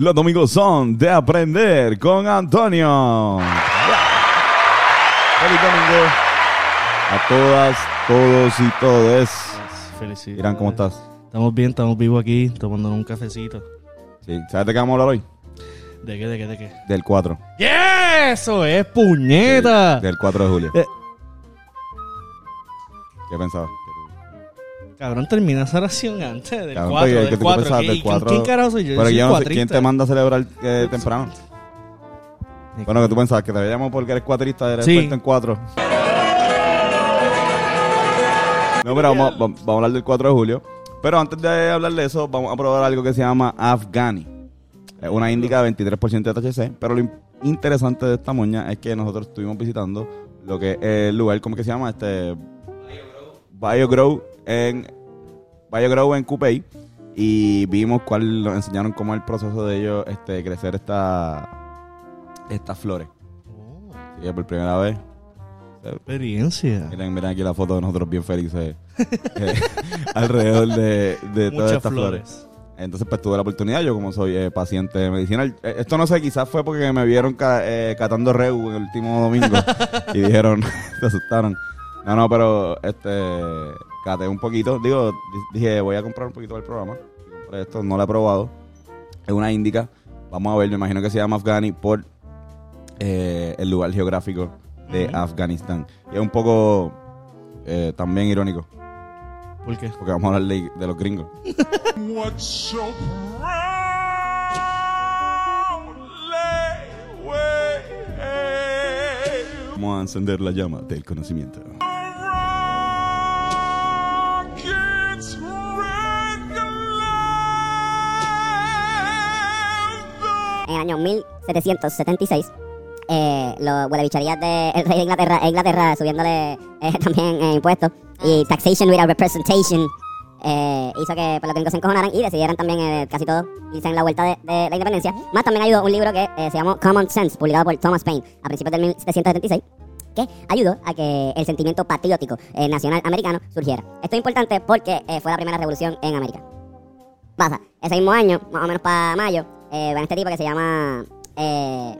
Los domingos son de aprender con Antonio. Feliz domingo a todas, todos y todes. Felicidades. Irán, ¿cómo estás? Estamos bien, estamos vivos aquí, tomándonos un cafecito. Sí. ¿Sabes de qué vamos a hablar hoy? ¿De qué, de qué, de qué? Del 4. ¡Yeah! ¡Eso es, puñeta! Del 4 de julio. Eh. ¿Qué pensabas? Cabrón, termina esa oración antes del Cabrón, 4, porque- del que tú 4. pensabas ¿Qui- del 4? ¿Quién carajo soy yo? Pero soy yo no sé quién te manda a celebrar eh, temprano. Bueno, que tú pensabas que te veíamos porque eres cuatrista, eres Sí. experto en 4. No, pero vamos, a hablar del 4 de julio. Pero antes de hablar de eso, vamos a probar algo que se llama Afghani. Es una índica de 23% de THC. Pero lo in- interesante de esta moña es que nosotros estuvimos visitando lo que es el lugar, ¿cómo que se llama? Este. BioGrow en. BioGrow en Coupey. Y vimos cuál, nos enseñaron cómo es el proceso de ellos este, crecer esta, estas flores. Oh, que por primera vez. experiencia. Miren, miren aquí la foto de nosotros bien felices eh, alrededor de, de todas estas flores. flores. Entonces, pues tuve la oportunidad, yo como soy eh, paciente medicinal. eh, esto no sé, quizás fue porque me vieron ca- eh, catando Reu el último domingo y dijeron, se asustaron. No, no, pero este, caté un poquito. Digo, di- dije, voy a comprar un poquito del programa. Compré esto, no lo he probado. Es una índica. Vamos a ver, me imagino que se llama Afghani por eh, el lugar geográfico de. Afganistán. Y es un poco eh, también irónico, ¿Por qué? porque vamos a hablar de, de los gringos. What's so? Vamos a encender la llama del conocimiento. En el año 1776, eh, los huelebicharías del rey de Inglaterra, Inglaterra subiéndole eh, también eh, impuestos y taxation without representation eh, hizo que pues, los gringos se encojonaran y decidieran también eh, casi todo irse en la vuelta de, de la independencia. Más también ayudó un libro que eh, se llamó Common Sense, publicado por Thomas Paine a principios del 1776 que ayudó a que el sentimiento patriótico nacional americano surgiera. Esto es importante porque fue la primera revolución en América pasa. Ese mismo año, más o menos para mayo, eh, este tipo que se llama eh,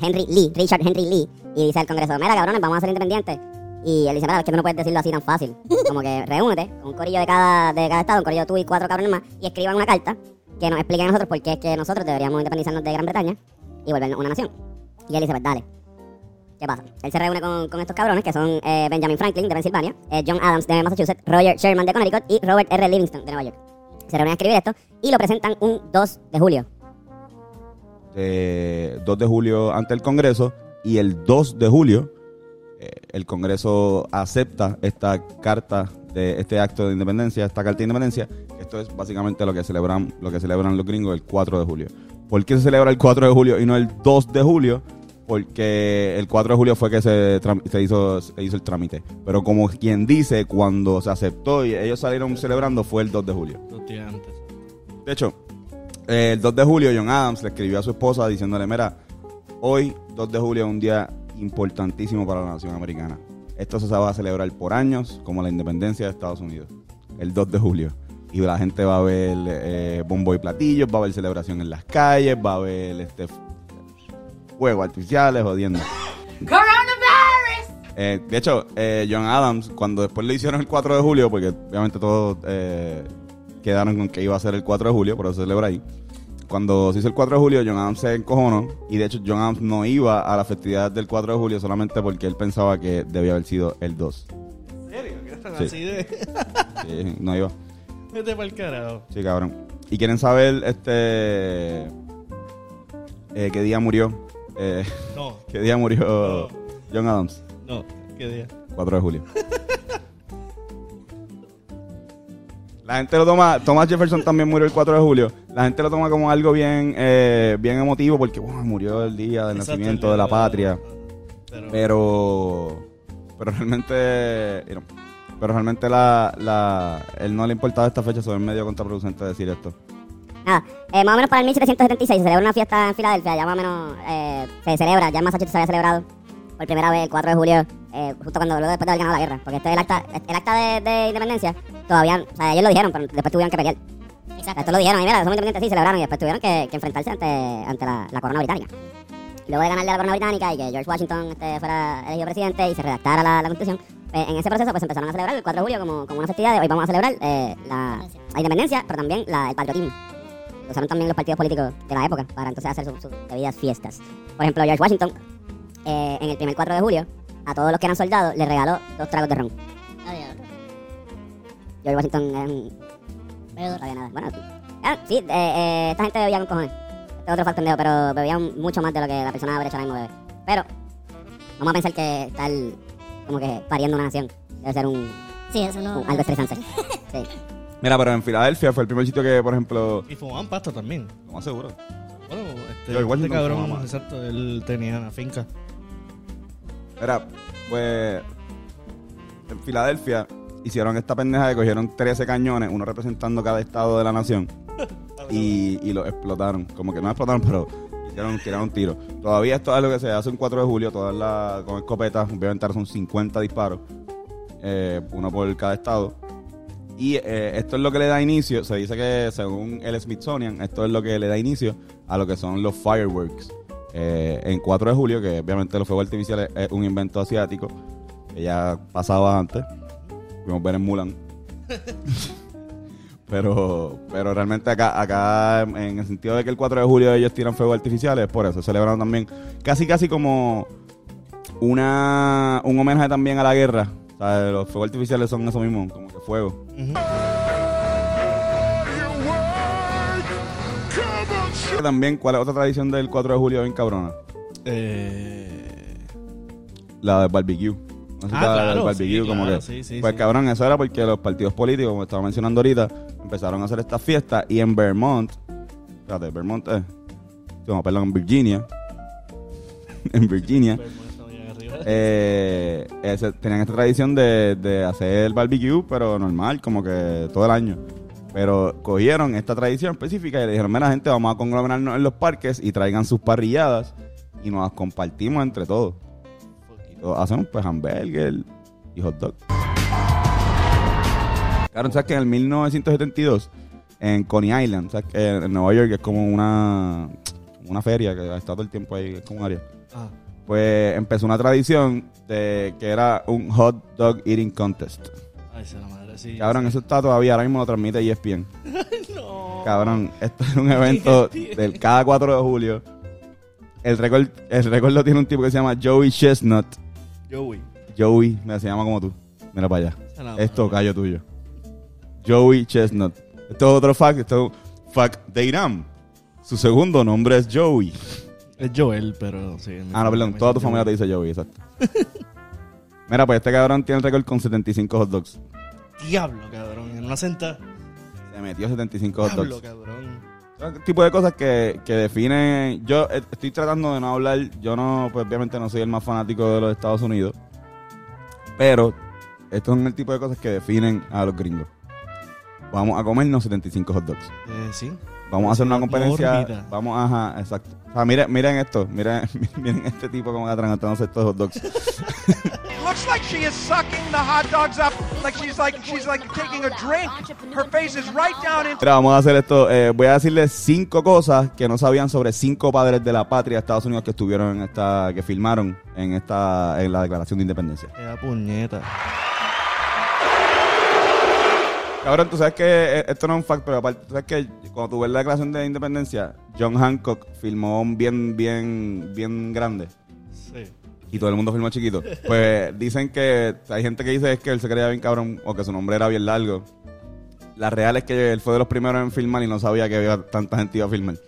Henry Lee, Richard Henry Lee, y dice al Congreso, mira cabrones, vamos a ser independientes. Y él dice, mira, es que tú no puedes decirlo así tan fácil. Como que reúnete con un corillo de cada, de cada estado, un corillo tú y cuatro cabrones más, y escriban una carta que nos explique a nosotros por qué es que nosotros deberíamos independizarnos de Gran Bretaña y volvernos una nación. Y él dice, pues dale. ¿Qué pasa? Él se reúne con, con estos cabrones que son eh, Benjamin Franklin de Pensilvania, eh, John Adams de Massachusetts, Roger Sherman de Connecticut y Robert R. Livingston de Nueva York. Se reúnen a escribir esto y lo presentan un 2 de julio. de 2 de julio ante el Congreso y el 2 de julio eh, el Congreso acepta esta carta de este acto de independencia, esta carta de independencia. Esto es básicamente lo que celebran lo que celebran los gringos el 4 de julio. ¿Por qué se celebra el 4 de julio y no el 2 de julio? Porque el 4 de julio fue que se, se hizo, se hizo el trámite. Pero como quien dice, cuando se aceptó y ellos salieron celebrando fue el 2 de julio. Dos días antes. De hecho, eh, el 2 de julio John Adams le escribió a su esposa diciéndole, mira, hoy 2 de julio es un día importantísimo para la nación americana. Esto se va a celebrar por años como la independencia de Estados Unidos. El 2 de julio. Y la gente va a ver eh, bombo y platillos, va a haber celebración en las calles, va a haber este, fuegos artificiales, jodiendo. Eh, de hecho, eh, John Adams, cuando después le hicieron el 4 de julio, porque obviamente todos eh, quedaron con que iba a ser el 4 de julio, por eso se celebra ahí. Cuando se hizo el 4 de julio, John Adams se encojonó y de hecho John Adams no iba a la festividad del 4 de julio solamente porque él pensaba que debía haber sido el 2. ¿En serio? ¿Qué están Sí. así de...? Sí, no iba. Vete para el carajo. Sí, cabrón. ¿Y quieren saber este eh, qué día murió? Eh, No, ¿Qué día murió John Adams? no. ¿Qué día? 4 de julio. La gente lo toma, Thomas Jefferson también murió el 4 de julio. La gente lo toma como algo bien, eh, bien emotivo porque wow, murió el día del Exacto, nacimiento de la patria. Pero, Pero, pero realmente, pero realmente la, la, él no le importaba esta fecha, es medio contraproducente decir esto. Nada, eh, más o menos para el 1776 se celebra una fiesta en Filadelfia, ya más o menos eh, se celebra, ya en Massachusetts se había celebrado por primera vez el 4 de julio, eh, justo cuando luego después de haber ganado la guerra, porque este es el acta, el acta de, de independencia, todavía, o sea, ellos lo dijeron, pero después tuvieron que pelear. Exacto. Esto lo dijeron, y mira, somos independientes, sí, celebraron, y después tuvieron que, que enfrentarse ante, ante la, la corona británica. Luego de ganarle a la corona británica y que George Washington este, fuera elegido presidente y se redactara la, la constitución, pues, en ese proceso pues empezaron a celebrar el 4 de julio como, como una festividad de hoy vamos a celebrar eh, la, la independencia, pero también la, el patriotismo. Lo usaron también los partidos políticos de la época para entonces hacer sus, sus debidas fiestas. Por ejemplo, George Washington, eh, en el primer 4 de julio, a todos los que eran soldados les regaló dos tragos de ron. George Washington era un... No sabía nada. Bueno, ah, sí, eh, eh, esta gente bebía con cojones. Este es otro factor pero bebían mucho más de lo que la persona average ahora mismo bebe. Pero, vamos a pensar que estar como que pariendo una nación debe ser un, Sí, eso no. un- algo estresante. Sí. Mira, pero en Filadelfia fue el primer sitio que, por ejemplo, Y fumaban pasta también. lo más seguro. Bueno, este, George Washington este cabrón, fumaba exacto, él tenía una finca. Era, pues, en Filadelfia hicieron esta pendeja que cogieron 13 cañones, uno representando cada estado de la nación, y, y lo explotaron. Como que no explotaron, pero hicieron, tiraron un tiro. Todavía esto es algo que se hace un 4 de julio, todas las, con escopetas, obviamente son 50 disparos, eh, uno por cada estado. Y eh, esto es lo que le da inicio, se dice que según el Smithsonian, esto es lo que le da inicio a lo que son los fireworks. Eh, en 4 de julio, que obviamente los fuegos artificiales es un invento asiático, que ya pasaba antes, pudimos ver en Mulan. pero, pero realmente acá, acá, en el sentido de que el 4 de julio ellos tiran fuegos artificiales, por eso celebraron también casi casi como una un homenaje también a la guerra. O sea, los fuegos artificiales son eso mismo, como que fuego. También, ¿cuál es otra tradición del 4 de julio bien cabrona? Eh, La del barbecue. No sé si Ah, claro, del barbecue, sí, como claro, que. sí, sí, pues cabrón, eso era porque los partidos políticos, como estaba mencionando ahorita, empezaron a hacer estas fiestas y en Vermont, espérate, Vermont es, no, perdón, en Virginia, en Virginia, eh, eh, se- tenían esta tradición de, de hacer el barbecue, pero normal, como que todo el año. Pero cogieron esta tradición específica y le dijeron, mira gente, vamos a conglomerarnos en los parques y traigan sus parrilladas y nos las compartimos entre todos. Hacemos pues hamburger y hot dog. Claro, ¿sabes que en el 1972, en Coney Island, ¿sabes que en Nueva York es como una, una feria que está todo el tiempo ahí, es como un área? Ah, pues empezó una tradición de que era un hot dog eating contest. ay, se la madre, sí. Cabrón, eso está todavía, ahora mismo lo transmite E ESPN. No. Cabrón, esto es un evento del cada 4 de julio. El récord, el récord lo tiene un tipo que se llama Joey Chestnut. Joey. Joey, mira, se llama como tú. Mira para allá. Se la Esto, callo tuyo. Joey Chestnut. Esto es otro fact, esto es un fact de Irán. Su segundo nombre es Joey. Es Joel, pero sí. Ah, no, perdón, toda tu familia te dice Joey, exacto. Mira, pues este cabrón tiene el récord con 75 hot dogs. Diablo, cabrón. En una senta. Se metió 75 hot Diablo, dogs. cabrón. Son tipo de cosas que, que definen. Yo eh, estoy tratando de no hablar. Yo no, pues obviamente no soy el más fanático de los Estados Unidos. Pero estos son el tipo de cosas que definen a los gringos. Vamos a comernos 75 hot dogs. Eh, sí. Vamos a hacer una Mórbida. competencia. Vamos, ajá, exacto. O sea, miren, miren esto. Miren, miren este tipo como atragantándose estos hot dogs. Looks like she is sucking the hot dogs up like she's like she's like taking a drink. Her face is right down into Mira, vamos a hacer esto. Eh, voy a decirles cinco cosas que no sabían sobre cinco padres de la patria de Estados Unidos que estuvieron en esta, que filmaron en esta, en la Declaración de Independencia. Esa puñeta. Cabrón, tú sabes que eh, esto no es un fact, pero aparte, tú sabes que cuando tú ves la Declaración de Independencia, John Hancock filmó un bien, bien, bien grande. Sí. Y todo el mundo filmó chiquito. Pues dicen que hay gente que dice es que él se creía bien cabrón o que su nombre era bien largo. La real es que él fue de los primeros en filmar y no sabía que había tanta gente iba a filmar.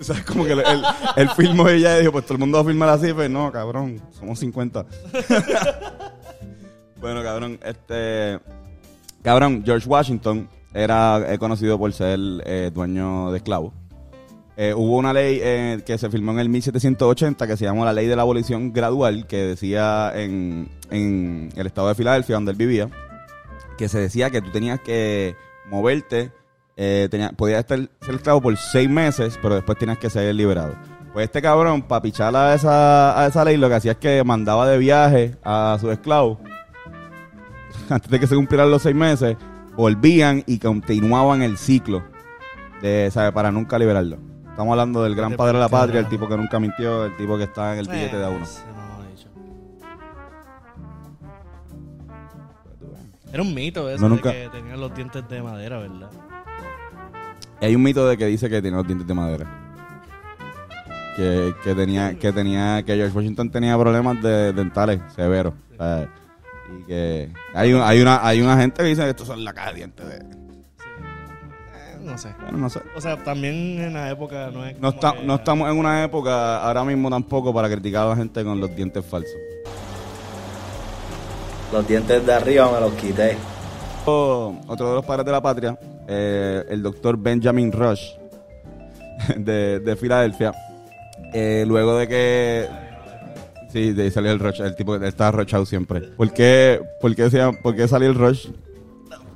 O sea, como que él, él, él filmó y ella dijo, pues todo el mundo va a filmar así. Pues no, cabrón, somos 50. bueno, cabrón, este... Cabrón, George Washington era eh, conocido por ser eh, dueño de esclavos. Eh, hubo una ley que se firmó en el 1780 que se llamó la Ley de la Abolición Gradual, que decía en, en el estado de Filadelfia, donde él vivía, que se decía que tú tenías que moverte, podías estar, ser esclavo por seis meses, pero después tenías que ser liberado. Pues este cabrón, para pichar a esa, a esa ley, lo que hacía es que mandaba de viaje a sus esclavos antes de que se cumplieran los seis meses, volvían y continuaban el ciclo de, ¿sabe? para nunca liberarlo. Estamos hablando del gran padre de la patria, el tipo que nunca mintió, el tipo que está en el billete de a uno. Dicho. Era un mito eso No, de que tenían los dientes de madera, ¿verdad? Hay un mito de que dice que tiene los dientes de madera. Que, que tenía, que tenía, que George Washington tenía problemas de dentales severos. O sea, y que hay, un- hay una, hay una gente que dice que estos son la caja de dientes de. Eh, no sé. Bueno, no sé. O sea, también en la época no es. No, como está- que- no estamos en una época ahora mismo tampoco para criticar a la gente con los dientes falsos. Los dientes de arriba me los quité. Otro otro de los padres de la patria, eh, el doctor Benjamin Rush de, de Filadelfia, eh, luego de que... Sí, de ahí salió el Rush, el tipo que estaba rushado siempre. ¿Por qué, por qué, se llama- por qué salió el Rush?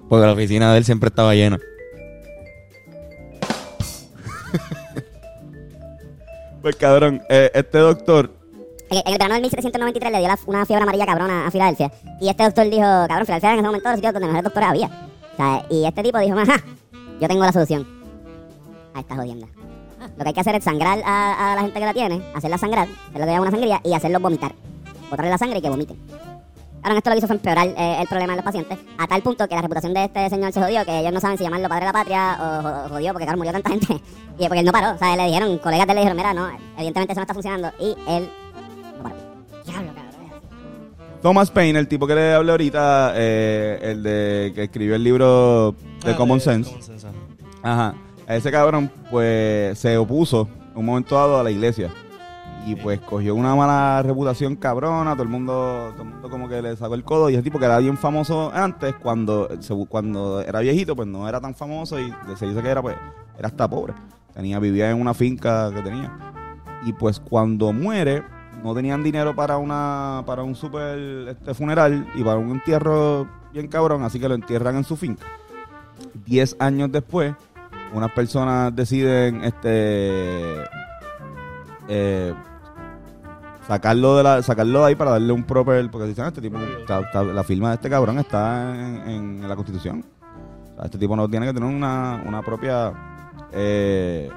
Porque la oficina de él siempre estaba llena. Pues cabrón, eh, este doctor... En en el verano del 1793 le dio la- una fiebre amarilla cabrona a Filadelfia. Y este doctor dijo, cabrón, Filadelfia era en ese momento los sitios donde mejores doctores había. O sea, y este tipo dijo, ajá, yo tengo la solución a esta jodienda. Lo que hay que hacer es sangrar a, a la gente que la tiene, hacerla sangrar, hacer lo que una sangría, y hacerlos vomitar. Botarle la sangre y que vomiten. Claro, esto lo que hizo fue empeorar eh, el problema de los pacientes, a tal punto que la reputación de este señor se jodió, que ellos no saben si llamarlo padre de la patria o jo- jodió, porque claro, murió tanta gente. Y porque él no paró, o sea, le dijeron, colegas de él le dijeron, mira, no, evidentemente eso no está funcionando, y él no paró. Diablo, cabrón. Thomas Paine, el tipo que le hablé ahorita, eh, el de que escribió el libro de Ah, Common Sense. Common Sense, ajá. Ajá. Ese cabrón, pues, se opuso en un momento dado a la iglesia. Y pues cogió una mala reputación cabrona, todo el mundo, todo el mundo como que le sacó el codo. Y ese tipo que era bien famoso antes, cuando, cuando era viejito, pues no era tan famoso y se dice que era, pues, era hasta pobre. Tenía, vivía en una finca que tenía. Y pues cuando muere, no tenían dinero para una, para un super este, funeral y para un entierro bien cabrón, así que lo entierran en su finca. Diez años después, unas personas deciden este eh, sacarlo de la sacarlo de ahí para darle un proper porque dicen "Ah, este tipo está- está- la firma de este cabrón está en, en la constitución O sea, este tipo no tiene que tener una, una propia eh,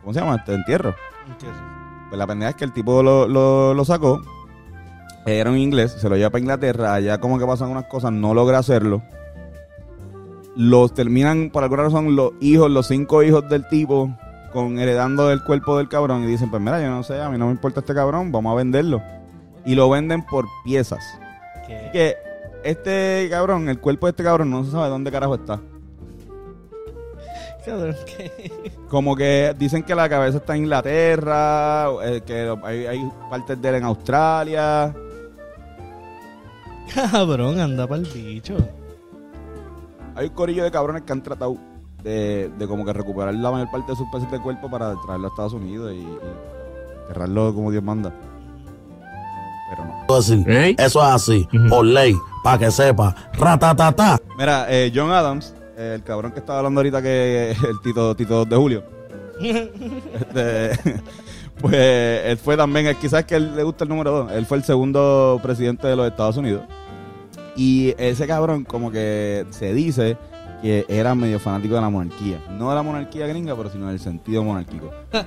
¿cómo se llama? este entierro pues la pendeja es que el tipo lo, lo, lo sacó era un inglés, se lo lleva para Inglaterra, allá como que pasan unas cosas, no logra hacerlo. Los terminan, por alguna razón, los hijos, los cinco hijos del tipo, con heredando el cuerpo del cabrón y dicen, pues mira, yo no sé, a mí no me importa este cabrón, vamos a venderlo. Y lo venden por piezas. Que- Que este cabrón, el cuerpo de este cabrón no se sabe dónde carajo está. Como que dicen que la cabeza está en Inglaterra, eh, que hay, hay partes de él en Australia. Cabrón, anda para el bicho. Hay un corillo de cabrones que han tratado de, de como que recuperar la mayor parte de sus peces de cuerpo para traerlo a Estados Unidos y, y enterrarlo como Dios manda. Pero no. así. Eso es así, por ley, para que sepa. Ratatata. Mira, eh, John Adams, eh, el cabrón que estaba hablando ahorita que el Tito, Tito de Julio. Este, pues él fue también, eh, quizás que él le gusta el número dos. Él fue el segundo presidente de los Estados Unidos. Y ese cabrón, como que se dice que era medio fanático de la monarquía. No de la monarquía gringa, pero sino del sentido monárquico.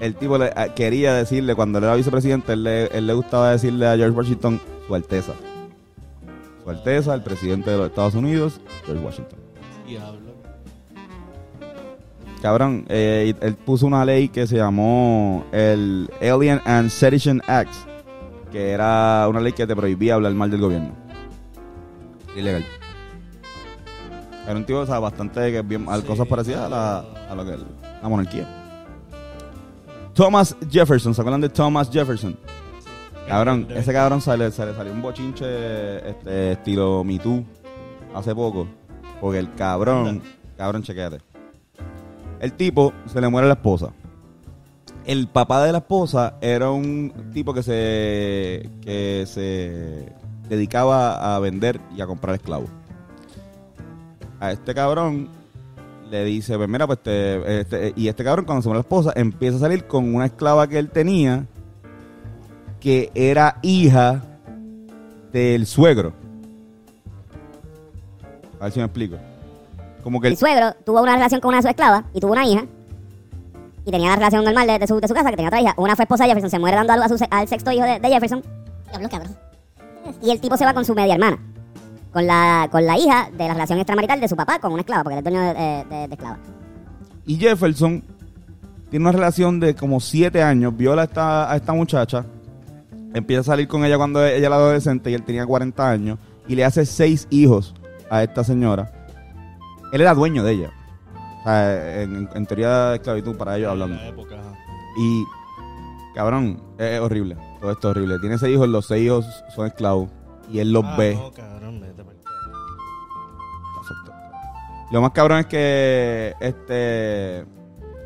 El tipo le- a- quería decirle, cuando él era vicepresidente, él le, él le gustaba decirle a George Washington, Su Alteza. Su Alteza, el presidente de los Estados Unidos, George Washington. Diablo. Cabrón, eh, él puso una ley que se llamó el Alien and Sedition Act, que era una ley que te prohibía hablar mal del gobierno. Ilegal. Era un tipo, o sea, bastante que bien, a Sí, cosas parecidas a, la, a lo que la monarquía. Thomas Jefferson, ¿se acuerdan de Thomas Jefferson? Cabrón, ese cabrón sale, se le salió un bochinche este, estilo Me Too hace poco. Porque el cabrón, cabrón, chequéate. El tipo se le muere la esposa. El papá de la esposa era un tipo que se que se dedicaba a vender y a comprar esclavos. A este cabrón le dice, pues mira, pues te- este- y este cabrón cuando se muere la esposa empieza a salir con una esclava que él tenía que era hija del suegro. A ver si me explico. Como que El el, suegro tuvo una relación con una de sus esclavas y tuvo una hija. Y tenía la relación normal de, de su, de su casa, que tenía otra hija. Una fue esposa de Jefferson, se muere dando a luz a su al sexto hijo de, de Jefferson. Diablo, cabrón. Y el tipo se va con su media hermana. Con la, con la hija de la relación extramarital de su papá con una esclava, porque él es dueño de, de- de- de esclava. y Jefferson tiene una relación de como siete años, viola a esta, a esta muchacha, empieza a salir con ella cuando ella era adolescente y él tenía 40 años, y le hace seis hijos a esta señora. Él era dueño de ella. O sea, en, en teoría de esclavitud para ellos hablando. En la época, ajá. Y, cabrón, es horrible. Todo esto es horrible. Tiene seis hijos, los seis hijos son esclavos. Y él los Ah, ve. No, cabrón, vete. Lo más cabrón es que este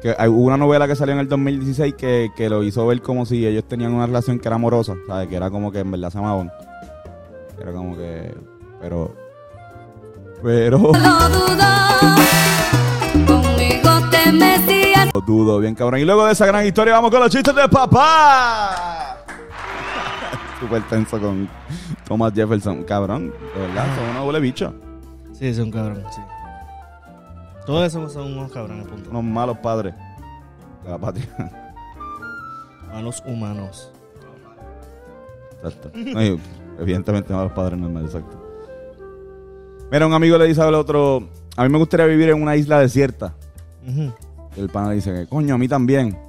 que hay, hubo una novela que salió en el 2016 que, que lo hizo ver como si ellos tenían una relación que era amorosa, ¿sabes? Que era como que en verdad se amaban. Era como que pero pero Conmigo te metías. dudo bien cabrón. Y luego de esa gran historia vamos con los chistes de papá. Súper tenso con Thomas Jefferson, cabrón, de verdad, son unos huele bicho, Sí, son cabrón, sí. Todos esos son unos cabrones, punto. unos malos padres de la patria. Malos humanos. Exacto. No, y, evidentemente no a los padres normales, exacto. Mira, un amigo le dice al otro, a mí me gustaría vivir en una isla desierta. Ujú. Y el pana le dice, coño, a mí también.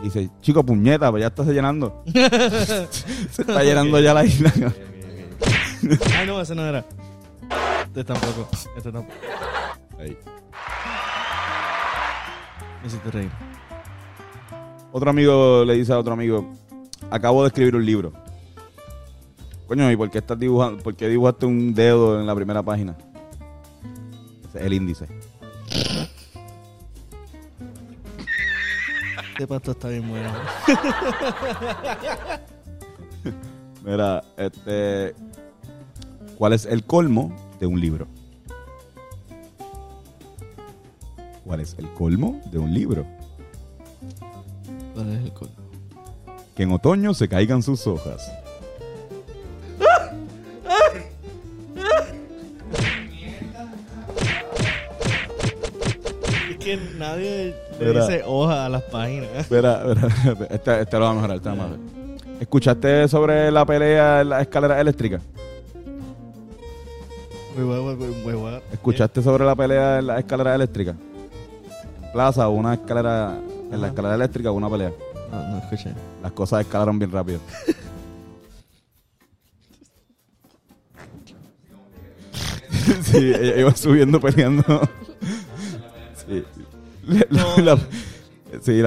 Y dice, chico, puñeta, pues ya está llenando. Se está llenando ya la isla. Ay, no, ese no era. Este tampoco. Este tampoco. Ahí. Me hiciste reír. Otro amigo le dice a otro amigo, acabo de escribir un libro. Coño, ¿y por qué estás dibujando? ¿Por qué dibujaste un dedo en la primera página? Ese es el índice. Este pasto está bien bueno. Mira, este. ¿Cuál es el colmo de un libro? ¿Cuál es el colmo de un libro? ¿Cuál es el colmo? Que en otoño se caigan sus hojas. Nadie le Mira. dice hoja a las páginas. Espera, espera. Este, este lo va a mejorar, este lo va a mejorar. ¿Escuchaste sobre la pelea en la escalera eléctrica? Muy guay, muy. ¿Escuchaste sobre la pelea en la escalera eléctrica? Plaza, una escalera. En la escalera eléctrica, una pelea. No, no escuché. Las cosas escalaron bien rápido. sí, ella iba subiendo peleando. Sí. La- sí,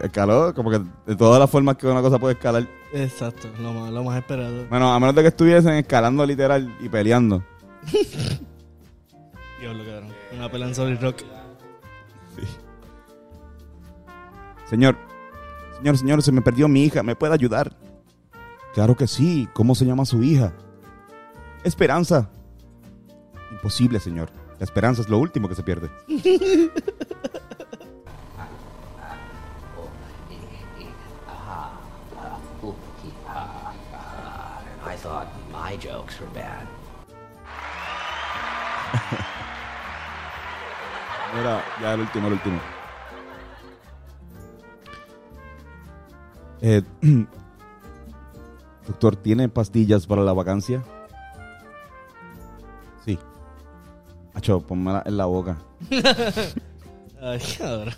escaló como que de todas las formas que una cosa puede escalar. Exacto, lo más, lo más esperado. Bueno, a menos de que estuviesen escalando literal y peleando. Diablo, cabrón. Una pelea en Solid Rock. Señor, señor, señor, se me perdió mi hija, ¿me puede ayudar? Claro que sí, ¿cómo se llama su hija? Esperanza. Imposible, señor. La esperanza es lo último que se pierde. I thought my jokes were bad. Mira, ya el último, el último. Eh, doctor, ¿tiene pastillas para la vacancia? Acho, ponmela en la boca. Ay, cabrón.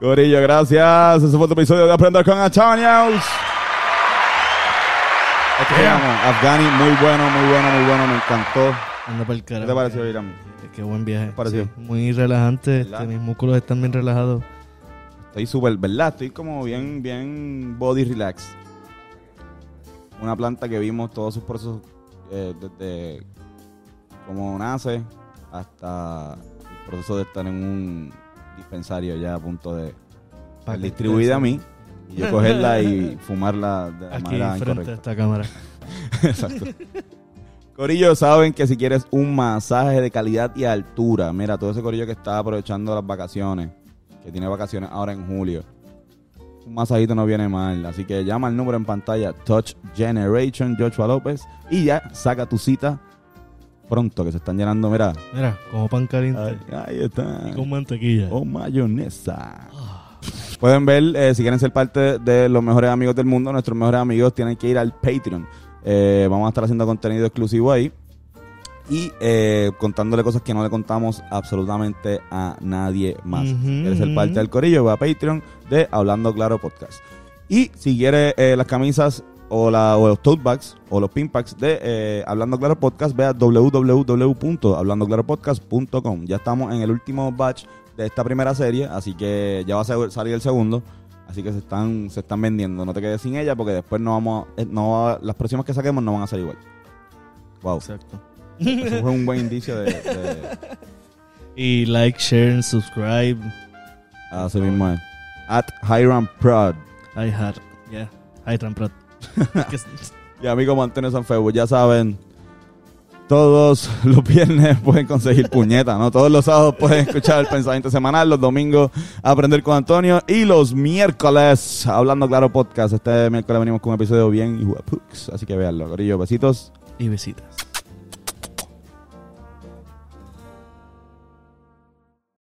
Corillo, gracias. Ese fue otro episodio de Aprender con Antonios. Te amo. Afghani, muy bueno, muy bueno, muy bueno. Me encantó. Anda para el ¿Qué carajo. te pareció, Irán? Qué buen viaje. pareció? Sí, muy relajante. Este, mis músculos están bien relajados. Estoy súper, ¿verdad? Estoy como bien, bien body relax. Una planta que vimos todos sus procesos eh, desde cómo nace hasta el proceso de estar en un dispensario ya a punto de ser distribuida a mí y yo cogerla y fumarla de la Aquí manera incorrecta. esta cámara. Exacto. Corillo, saben que si quieres un masaje de calidad y altura, mira, todo ese corillo que está aprovechando las vacaciones, que tiene vacaciones ahora en julio, un masajito no viene mal. Así que llama al número en pantalla Touch Generation Joshua López y ya saca tu cita pronto, que se están llenando, mira. Mira, como pan caliente. Ahí, ahí está. Y con mantequilla. O mayonesa. Pueden ver, eh, si quieren ser parte de los mejores amigos del mundo, nuestros mejores amigos tienen que ir al Patreon. Eh, vamos a estar haciendo contenido exclusivo ahí. Y eh, contándole cosas que no le contamos absolutamente a nadie más. Si quieres ser ujú. parte del corillo, va a Patreon de Hablando Claro Podcast. Y si quieres eh, las camisas o, la, o los tote bags o los pin packs de eh, Hablando Claro Podcast, ve a www.hablandoclaropodcast.com. Ya estamos en el último batch de esta primera serie, así que ya va a salir el segundo. Así que se están, se están vendiendo. No te quedes sin ella porque después no vamos a- no va- las próximas que saquemos no van a ser igual. Wow. Exacto. Eso fue un buen indicio de, de Y like, share, subscribe. así mismo es. At Hiram Prod. I had. Yeah. Hi, Tramprot. Que- Y amigo Antonio Sanfebo, ya saben, todos los viernes pueden conseguir puñeta, ¿no? Todos los sábados pueden escuchar el pensamiento semanal, los domingos aprender con Antonio y los miércoles hablando claro podcast. Este miércoles venimos con un episodio bien y así que véanlo, corillo, besitos. y besitas.